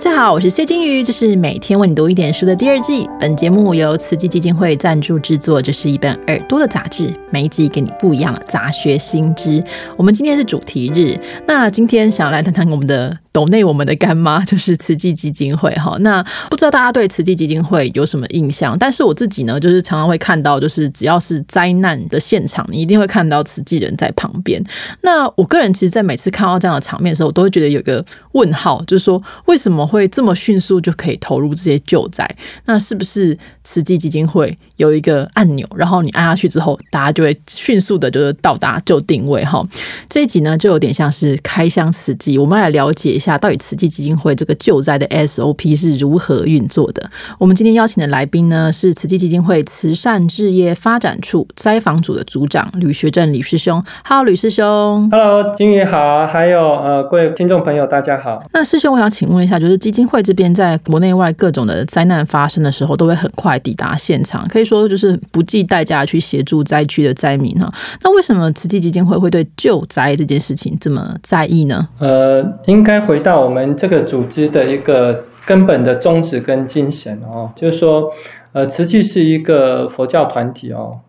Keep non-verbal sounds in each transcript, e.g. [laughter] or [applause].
大家好，我是谢金鱼，这是每天为你读一点书的第二季。本节目由慈济基金会赞助制作，这是一本耳朵的杂志，每一集给你不一样的杂学新知。我们今天是主题日，那今天想要来谈谈我们的。抖内我们的干妈 [laughs] 就是慈济基金会哈，那不知道大家对慈济基金会有什么印象？但是我自己呢，就是常常会看到，就是只要是灾难的现场，你一定会看到慈济人在旁边。那我个人其实，在每次看到这样的场面的时候，我都会觉得有个问号，就是说为什么会这么迅速就可以投入这些救灾？那是不是慈济基金会有一个按钮，然后你按下去之后，大家就会迅速的就是到达就定位哈？这一集呢，就有点像是开箱慈济，我们来了解一。下到底慈济基金会这个救灾的 SOP 是如何运作的？我们今天邀请的来宾呢是慈济基金会慈善置业发展处灾防组的组长吕学正吕师兄。Hello，吕师兄。Hello，金宇好，还有呃各位听众朋友，大家好。那师兄，我想请问一下，就是基金会这边在国内外各种的灾难发生的时候，都会很快抵达现场，可以说就是不计代价去协助灾区的灾民哈。那为什么慈济基金会会对救灾这件事情这么在意呢？呃，应该。回到我们这个组织的一个根本的宗旨跟精神哦，就是说，呃，慈济是一个佛教团体哦。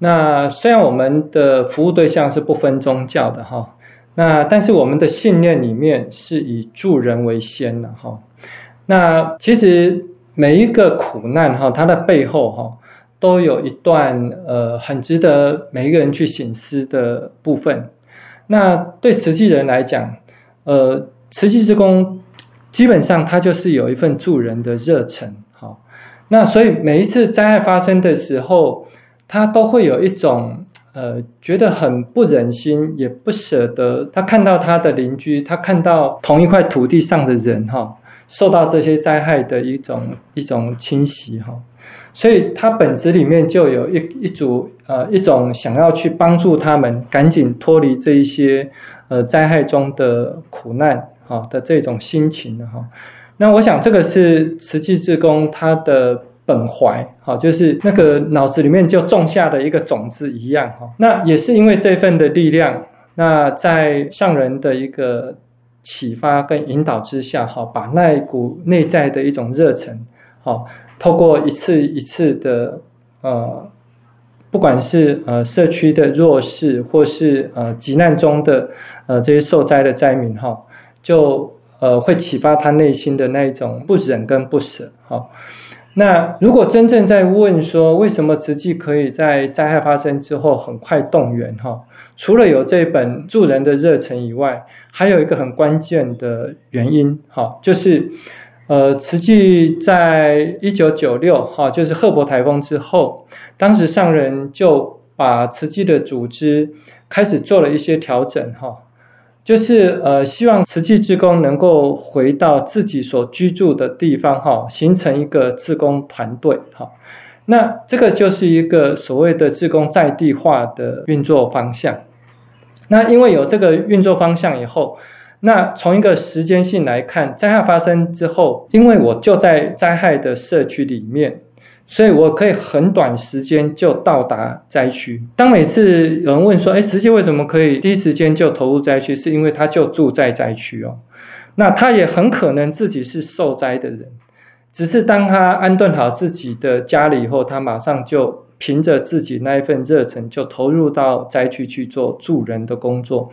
那虽然我们的服务对象是不分宗教的哈，那但是我们的信念里面是以助人为先的哈。那其实每一个苦难哈，它的背后哈，都有一段呃很值得每一个人去醒思的部分。那对慈济人来讲，呃。慈济之功，基本上他就是有一份助人的热忱，好，那所以每一次灾害发生的时候，他都会有一种呃，觉得很不忍心，也不舍得。他看到他的邻居，他看到同一块土地上的人，哈，受到这些灾害的一种一种侵袭，哈，所以他本质里面就有一一组呃一种想要去帮助他们，赶紧脱离这一些呃灾害中的苦难。好的这种心情哈，那我想这个是慈济志工他的本怀，好，就是那个脑子里面就种下的一个种子一样哈。那也是因为这份的力量，那在上人的一个启发跟引导之下，哈，把那一股内在的一种热忱，哈，透过一次一次的呃，不管是呃社区的弱势，或是呃急难中的呃这些受灾的灾民哈。就呃会启发他内心的那一种不忍跟不舍，哈。那如果真正在问说为什么慈济可以在灾害发生之后很快动员哈？除了有这本助人的热忱以外，还有一个很关键的原因哈，就是呃慈济在一九九六哈，就是赫伯台风之后，当时上人就把慈济的组织开始做了一些调整哈。就是呃，希望慈济志工能够回到自己所居住的地方哈，形成一个志工团队哈。那这个就是一个所谓的志工在地化的运作方向。那因为有这个运作方向以后，那从一个时间性来看，灾害发生之后，因为我就在灾害的社区里面。所以我可以很短时间就到达灾区。当每次有人问说：“哎，慈济为什么可以第一时间就投入灾区？”是因为他就住在灾区哦。那他也很可能自己是受灾的人，只是当他安顿好自己的家里以后，他马上就凭着自己那一份热忱，就投入到灾区去做助人的工作。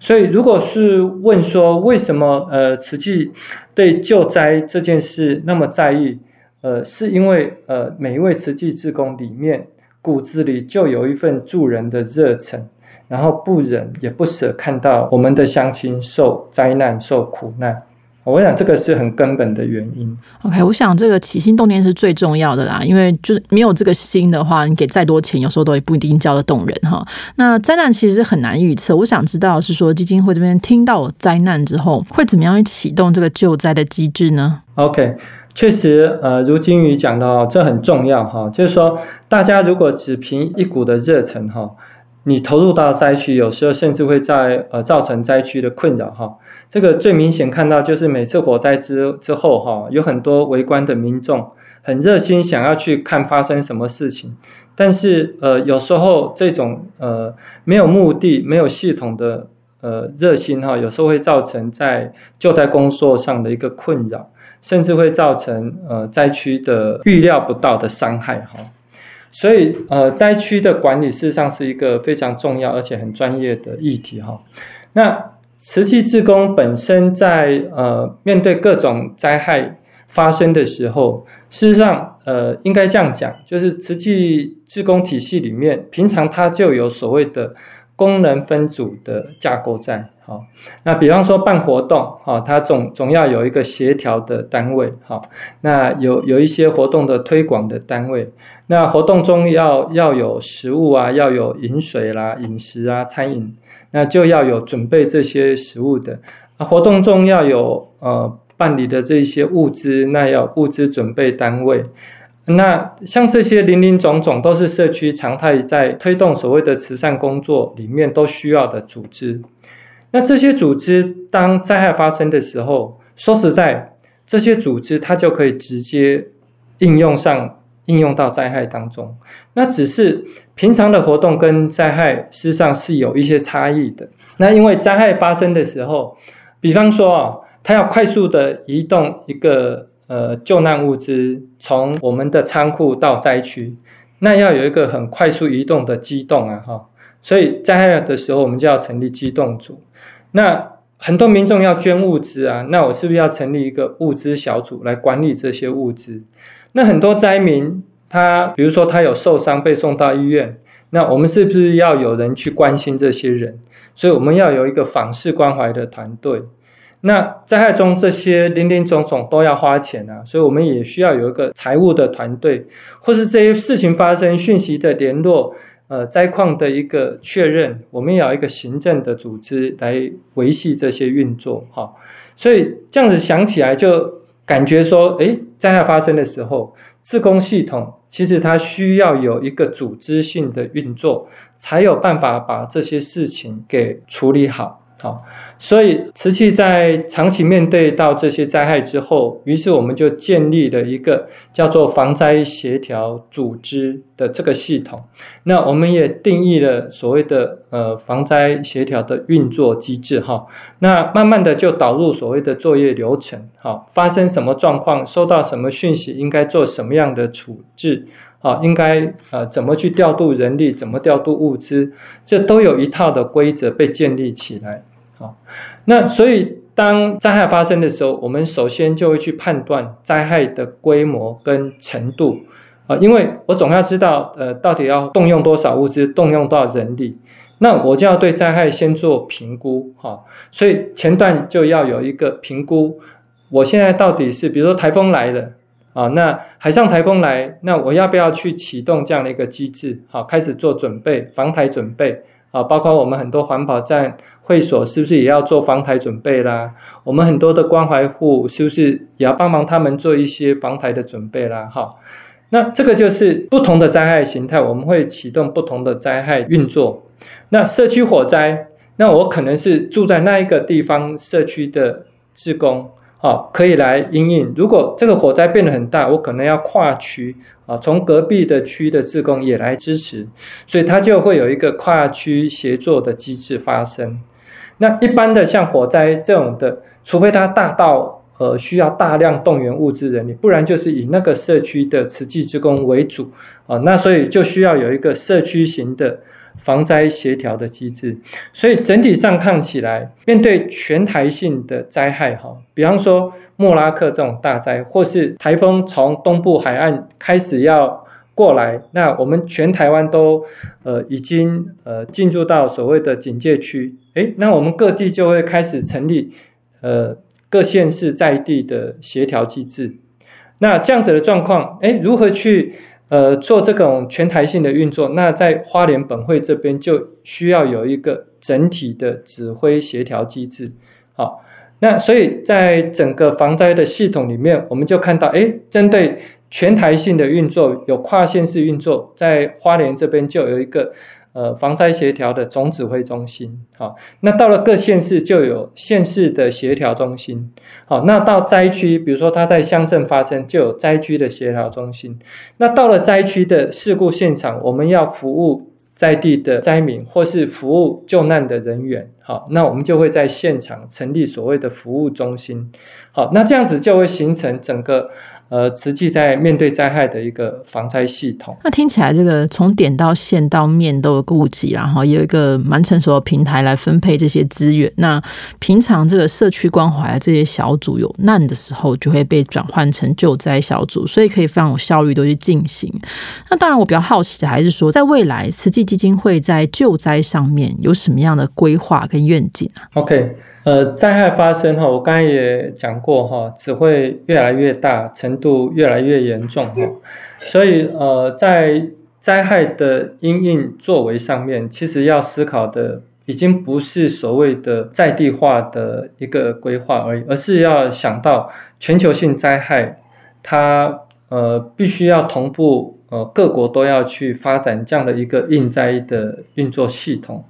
所以，如果是问说为什么呃慈济对救灾这件事那么在意？呃，是因为呃，每一位慈济志工里面骨子里就有一份助人的热忱，然后不忍也不舍看到我们的乡亲受灾难、受苦难。我想这个是很根本的原因。OK，我想这个起心动念是最重要的啦，因为就是没有这个心的话，你给再多钱，有时候都不一定叫得动人哈。那灾难其实是很难预测，我想知道是说基金会这边听到灾难之后，会怎么样去启动这个救灾的机制呢？OK。确实，呃，如金宇讲的，这很重要哈。就是说，大家如果只凭一股的热忱哈，你投入到灾区，有时候甚至会在呃造成灾区的困扰哈。这个最明显看到就是每次火灾之之后哈，有很多围观的民众很热心想要去看发生什么事情，但是呃有时候这种呃没有目的、没有系统的呃热心哈，有时候会造成在救灾工作上的一个困扰，甚至会造成呃灾区的预料不到的伤害哈。所以呃灾区的管理事实上是一个非常重要而且很专业的议题哈。那慈济志工本身在呃面对各种灾害发生的时候，事实上呃应该这样讲，就是慈济志工体系里面，平常它就有所谓的功能分组的架构在。好，那比方说办活动，哈，它总总要有一个协调的单位，好，那有有一些活动的推广的单位，那活动中要要有食物啊，要有饮水啦、饮食啊、餐饮。那就要有准备这些食物的活动中要有呃办理的这些物资，那要物资准备单位。那像这些林林总总都是社区常态在推动所谓的慈善工作里面都需要的组织。那这些组织当灾害发生的时候，说实在，这些组织它就可以直接应用上。应用到灾害当中，那只是平常的活动跟灾害事实上是有一些差异的。那因为灾害发生的时候，比方说，它要快速的移动一个呃救难物资从我们的仓库到灾区，那要有一个很快速移动的机动啊哈，所以灾害的时候我们就要成立机动组。那很多民众要捐物资啊，那我是不是要成立一个物资小组来管理这些物资？那很多灾民，他比如说他有受伤被送到医院，那我们是不是要有人去关心这些人？所以我们要有一个访视关怀的团队。那灾害中这些林林总总都要花钱啊，所以我们也需要有一个财务的团队，或是这些事情发生讯息的联络，呃，灾况的一个确认，我们也要一个行政的组织来维系这些运作。哈，所以这样子想起来就。感觉说，诶，灾害发生的时候，自工系统其实它需要有一个组织性的运作，才有办法把这些事情给处理好。好，所以瓷器在长期面对到这些灾害之后，于是我们就建立了一个叫做防灾协调组织的这个系统。那我们也定义了所谓的呃防灾协调的运作机制哈。那慢慢的就导入所谓的作业流程，好，发生什么状况，收到什么讯息，应该做什么样的处置，啊，应该呃怎么去调度人力，怎么调度物资，这都有一套的规则被建立起来。那所以，当灾害发生的时候，我们首先就会去判断灾害的规模跟程度啊，因为我总要知道，呃，到底要动用多少物资，动用多少人力，那我就要对灾害先做评估哈。所以前段就要有一个评估，我现在到底是，比如说台风来了啊，那海上台风来，那我要不要去启动这样的一个机制？好，开始做准备，防台准备。啊，包括我们很多环保站会所，是不是也要做防台准备啦？我们很多的关怀户，是不是也要帮忙他们做一些防台的准备啦？哈，那这个就是不同的灾害形态，我们会启动不同的灾害运作。那社区火灾，那我可能是住在那一个地方社区的职工。哦，可以来应应。如果这个火灾变得很大，我可能要跨区啊，从隔壁的区的自工也来支持，所以它就会有一个跨区协作的机制发生。那一般的像火灾这种的，除非它大到呃需要大量动员物资人力，不然就是以那个社区的慈济职工为主啊。那所以就需要有一个社区型的。防灾协调的机制，所以整体上看起来，面对全台性的灾害，哈，比方说莫拉克这种大灾，或是台风从东部海岸开始要过来，那我们全台湾都呃已经呃进入到所谓的警戒区，诶，那我们各地就会开始成立呃各县市在地的协调机制，那这样子的状况，诶，如何去？呃，做这种全台性的运作，那在花莲本会这边就需要有一个整体的指挥协调机制。好，那所以在整个防灾的系统里面，我们就看到，哎，针对全台性的运作，有跨县市运作，在花莲这边就有一个。呃，防灾协调的总指挥中心，好，那到了各县市就有县市的协调中心，好，那到灾区，比如说它在乡镇发生，就有灾区的协调中心，那到了灾区的事故现场，我们要服务在地的灾民或是服务救难的人员，好，那我们就会在现场成立所谓的服务中心，好，那这样子就会形成整个。呃，实际在面对灾害的一个防灾系统。那听起来，这个从点到线到面都有顾及，然后有一个蛮成熟的平台来分配这些资源。那平常这个社区关怀这些小组有难的时候，就会被转换成救灾小组，所以可以非常有效率的去进行。那当然，我比较好奇的还是说，在未来，慈济基金会在救灾上面有什么样的规划跟愿景啊？OK。呃，灾害发生哈，我刚才也讲过哈，只会越来越大，程度越来越严重哈。所以呃，在灾害的因应作为上面，其实要思考的已经不是所谓的在地化的一个规划而已，而是要想到全球性灾害，它呃必须要同步呃各国都要去发展这样的一个应灾的运作系统。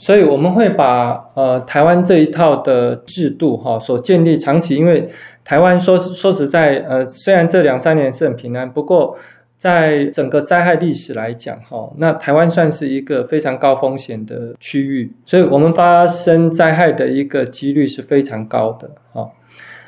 所以我们会把呃台湾这一套的制度哈所建立长期，因为台湾说说实在呃虽然这两三年是很平安，不过在整个灾害历史来讲哈，那台湾算是一个非常高风险的区域，所以我们发生灾害的一个几率是非常高的哈。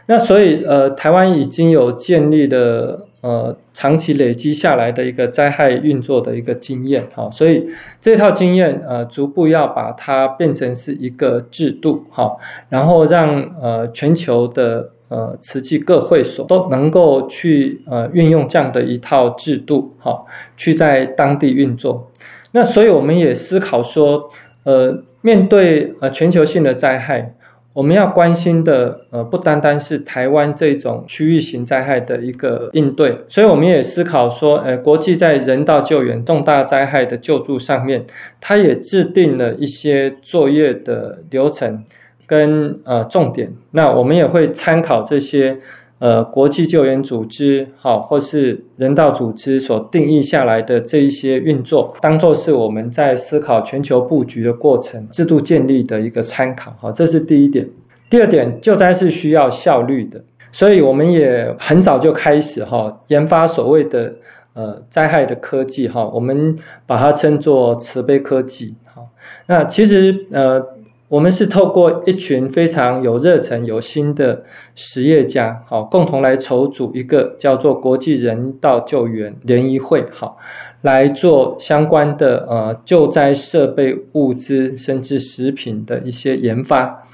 那所以呃台湾已经有建立了。呃，长期累积下来的一个灾害运作的一个经验，哈，所以这套经验，呃，逐步要把它变成是一个制度，哈，然后让呃全球的呃瓷器各会所都能够去呃运用这样的一套制度，哈，去在当地运作。那所以我们也思考说，呃，面对呃全球性的灾害。我们要关心的，呃，不单单是台湾这种区域型灾害的一个应对，所以我们也思考说，呃，国际在人道救援、重大灾害的救助上面，它也制定了一些作业的流程跟呃重点。那我们也会参考这些。呃，国际救援组织好，或是人道组织所定义下来的这一些运作，当做是我们在思考全球布局的过程、制度建立的一个参考。好，这是第一点。第二点，救灾是需要效率的，所以我们也很早就开始哈研发所谓的呃灾害的科技哈，我们把它称作慈悲科技。好，那其实呃。我们是透过一群非常有热忱、有心的实业家，好，共同来筹组一个叫做国际人道救援联谊会，好，来做相关的呃救灾设备、物资，甚至食品的一些研发，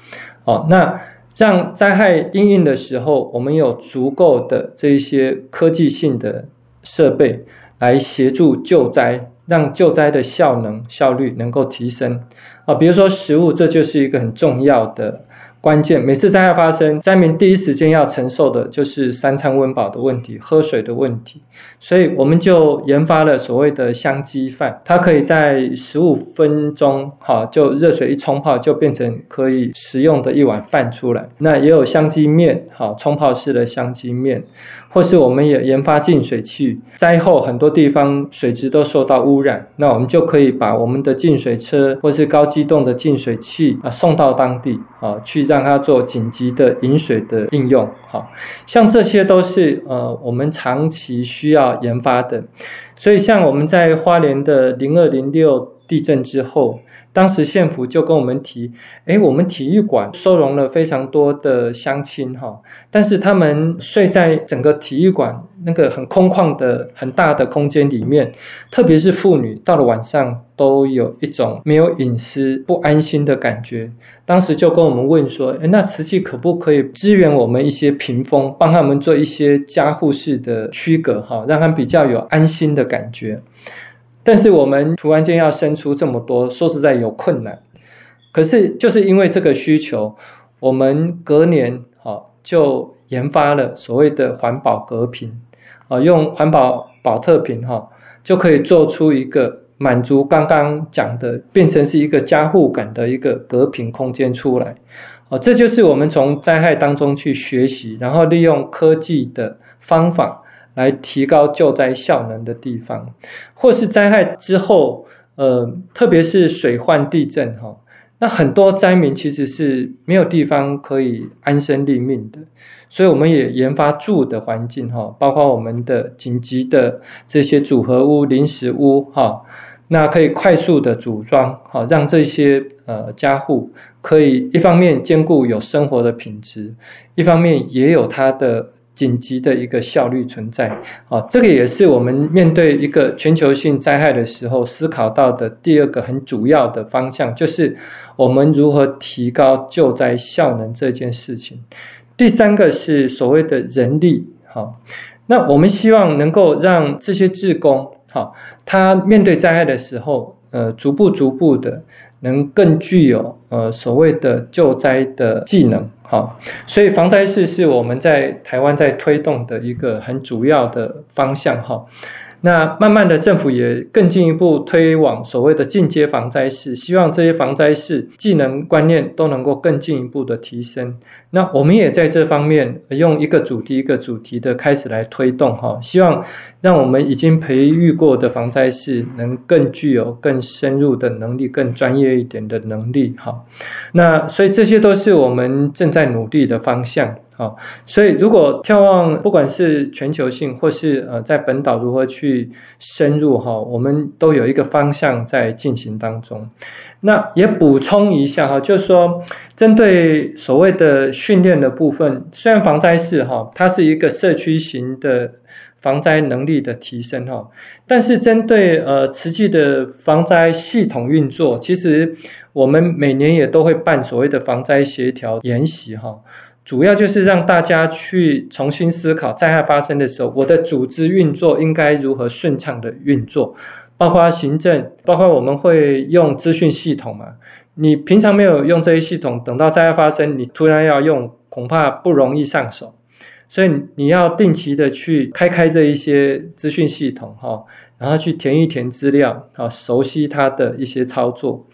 好，那让灾害应应的时候，我们有足够的这一些科技性的设备来协助救灾。让救灾的效能、效率能够提升啊，比如说食物，这就是一个很重要的。关键每次灾害发生，灾民第一时间要承受的就是三餐温饱的问题、喝水的问题，所以我们就研发了所谓的香鸡饭，它可以在十五分钟，哈，就热水一冲泡，就变成可以食用的一碗饭出来。那也有香鸡面，好，冲泡式的香鸡面，或是我们也研发净水器，灾后很多地方水质都受到污染，那我们就可以把我们的净水车或是高机动的净水器啊送到当地，啊去。让它做紧急的饮水的应用，好像这些都是呃我们长期需要研发的，所以像我们在花莲的零二零六地震之后。当时县府就跟我们提，哎，我们体育馆收容了非常多的乡亲哈，但是他们睡在整个体育馆那个很空旷的很大的空间里面，特别是妇女，到了晚上都有一种没有隐私、不安心的感觉。当时就跟我们问说，哎，那瓷器可不可以支援我们一些屏风，帮他们做一些加护式的区隔哈，让他们比较有安心的感觉。但是我们突然间要生出这么多，说实在有困难。可是就是因为这个需求，我们隔年哈就研发了所谓的环保隔屏啊，用环保保特瓶哈就可以做出一个满足刚刚讲的，变成是一个加护感的一个隔屏空间出来。哦，这就是我们从灾害当中去学习，然后利用科技的方法。来提高救灾效能的地方，或是灾害之后，呃，特别是水患、地震，哈，那很多灾民其实是没有地方可以安身立命的，所以我们也研发住的环境，哈，包括我们的紧急的这些组合屋、临时屋，哈，那可以快速的组装，好让这些呃家户可以一方面兼顾有生活的品质，一方面也有它的紧急的一个效率存在。好，这个也是我们面对一个全球性灾害的时候思考到的第二个很主要的方向，就是我们如何提高救灾效能这件事情。第三个是所谓的人力，好，那我们希望能够让这些志工。好，他面对灾害的时候，呃，逐步逐步的能更具有呃所谓的救灾的技能。好，所以防灾室是我们在台湾在推动的一个很主要的方向。哈。那慢慢的，政府也更进一步推广所谓的进阶防灾室，希望这些防灾室技能观念都能够更进一步的提升。那我们也在这方面用一个主题一个主题的开始来推动哈，希望让我们已经培育过的防灾室能更具有更深入的能力，更专业一点的能力哈。那所以这些都是我们正在努力的方向。好，所以如果眺望不管是全球性或是呃在本岛如何去深入哈，我们都有一个方向在进行当中。那也补充一下哈，就是说针对所谓的训练的部分，虽然防灾是哈，它是一个社区型的防灾能力的提升哈，但是针对呃实际的防灾系统运作，其实我们每年也都会办所谓的防灾协调研习哈。主要就是让大家去重新思考，灾害发生的时候，我的组织运作应该如何顺畅的运作，包括行政，包括我们会用资讯系统嘛。你平常没有用这些系统，等到灾害发生，你突然要用，恐怕不容易上手。所以你要定期的去开开这一些资讯系统哈，然后去填一填资料，啊，熟悉它的一些操作。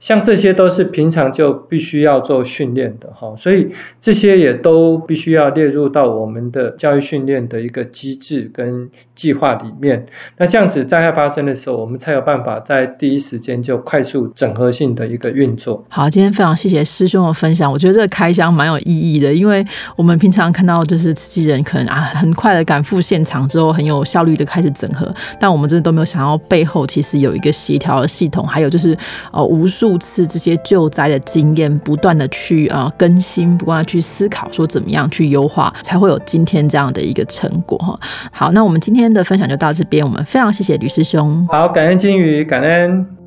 像这些都是平常就必须要做训练的哈，所以这些也都必须要列入到我们的教育训练的一个机制跟计划里面。那这样子灾害发生的时候，我们才有办法在第一时间就快速整合性的一个运作。好，今天非常谢谢师兄的分享，我觉得这个开箱蛮有意义的，因为我们平常看到就是慈济人可能啊很快的赶赴现场之后，很有效率的开始整合，但我们真的都没有想到背后其实有一个协调的系统，还有就是呃无数。次这些救灾的经验，不断的去啊更新，不断的去思考，说怎么样去优化，才会有今天这样的一个成果哈。好，那我们今天的分享就到这边，我们非常谢谢吕师兄。好，感恩金鱼，感恩。